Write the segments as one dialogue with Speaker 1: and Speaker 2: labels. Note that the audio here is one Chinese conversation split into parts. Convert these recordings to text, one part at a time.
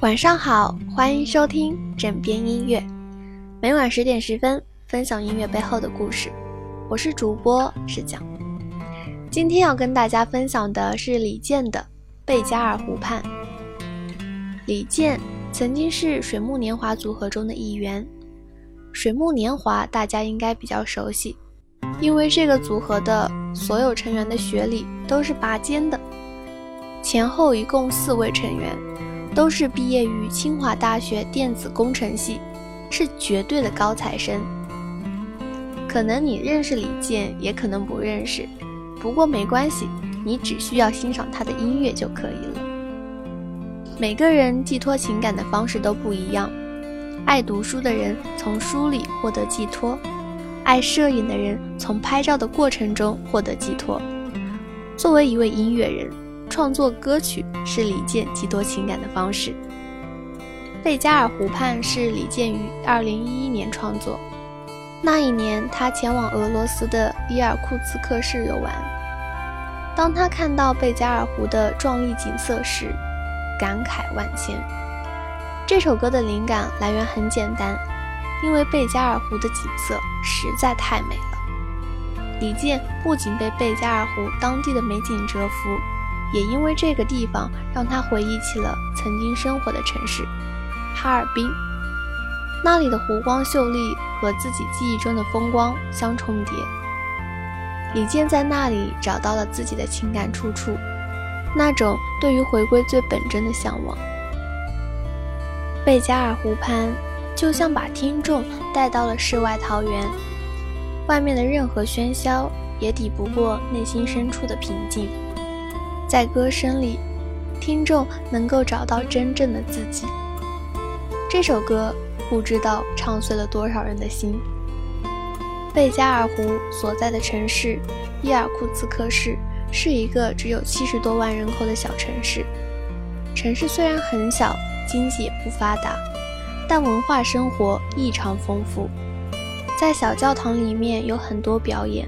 Speaker 1: 晚上好，欢迎收听枕边音乐，每晚十点十分分享音乐背后的故事。我是主播石讲，今天要跟大家分享的是李健的《贝加尔湖畔》。李健曾经是水木年华组合中的一员，水木年华大家应该比较熟悉，因为这个组合的所有成员的学历都是拔尖的，前后一共四位成员。都是毕业于清华大学电子工程系，是绝对的高材生。可能你认识李健，也可能不认识，不过没关系，你只需要欣赏他的音乐就可以了。每个人寄托情感的方式都不一样，爱读书的人从书里获得寄托，爱摄影的人从拍照的过程中获得寄托。作为一位音乐人。创作歌曲是李健寄托情感的方式。《贝加尔湖畔》是李健于2011年创作，那一年他前往俄罗斯的伊尔库茨克市游玩。当他看到贝加尔湖的壮丽景色时，感慨万千。这首歌的灵感来源很简单，因为贝加尔湖的景色实在太美了。李健不仅被贝加尔湖当地的美景折服。也因为这个地方，让他回忆起了曾经生活的城市——哈尔滨。那里的湖光秀丽和自己记忆中的风光相重叠。李健在那里找到了自己的情感出处，那种对于回归最本真的向往。贝加尔湖畔就像把听众带到了世外桃源，外面的任何喧嚣也抵不过内心深处的平静。在歌声里，听众能够找到真正的自己。这首歌不知道唱碎了多少人的心。贝加尔湖所在的城市伊尔库茨克市是一个只有七十多万人口的小城市。城市虽然很小，经济也不发达，但文化生活异常丰富。在小教堂里面有很多表演，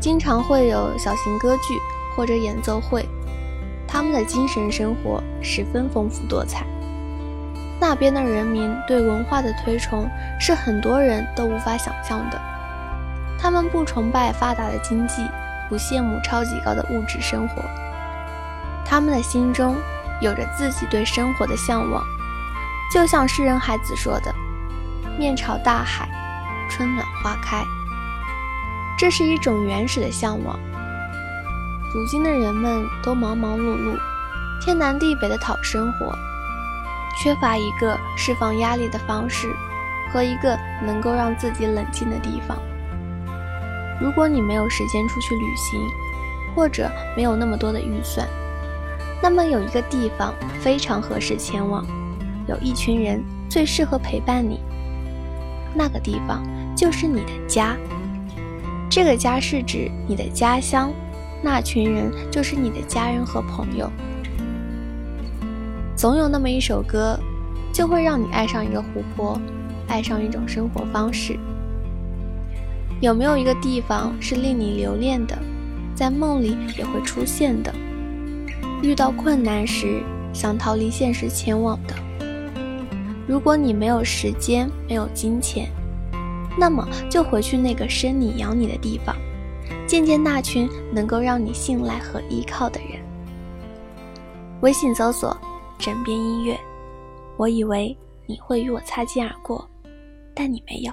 Speaker 1: 经常会有小型歌剧。或者演奏会，他们的精神生活十分丰富多彩。那边的人民对文化的推崇是很多人都无法想象的。他们不崇拜发达的经济，不羡慕超级高的物质生活。他们的心中有着自己对生活的向往，就像诗人海子说的：“面朝大海，春暖花开。”这是一种原始的向往。如今的人们都忙忙碌碌，天南地北的讨生活，缺乏一个释放压力的方式和一个能够让自己冷静的地方。如果你没有时间出去旅行，或者没有那么多的预算，那么有一个地方非常合适前往，有一群人最适合陪伴你。那个地方就是你的家。这个家是指你的家乡。那群人就是你的家人和朋友。总有那么一首歌，就会让你爱上一个湖泊，爱上一种生活方式。有没有一个地方是令你留恋的，在梦里也会出现的？遇到困难时想逃离现实前往的？如果你没有时间，没有金钱，那么就回去那个生你养你的地方。见见那群能够让你信赖和依靠的人。微信搜索“枕边音乐”，我以为你会与我擦肩而过，但你没有。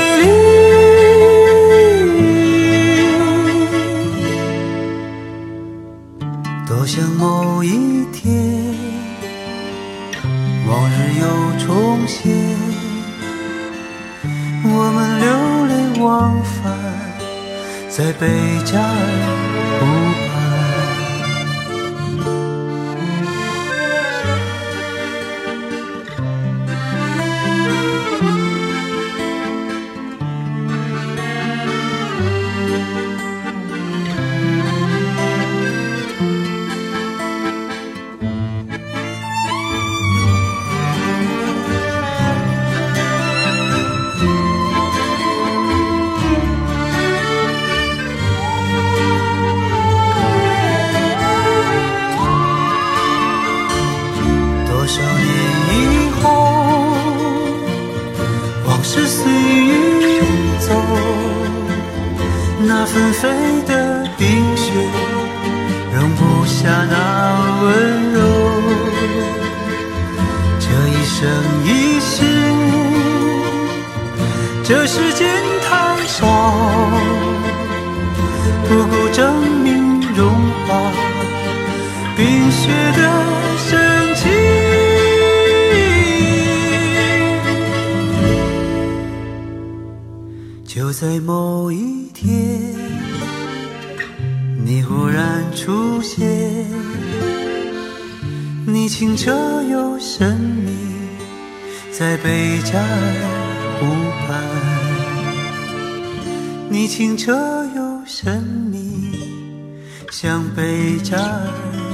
Speaker 2: 在贝加尔。那纷飞的冰雪，容不下那温柔。这一生一世，这世间太少，不够证明融化冰雪的深情。就在某一天。你忽然出现，你清澈又神秘，在贝加尔湖畔。你清澈又神秘，像贝加尔。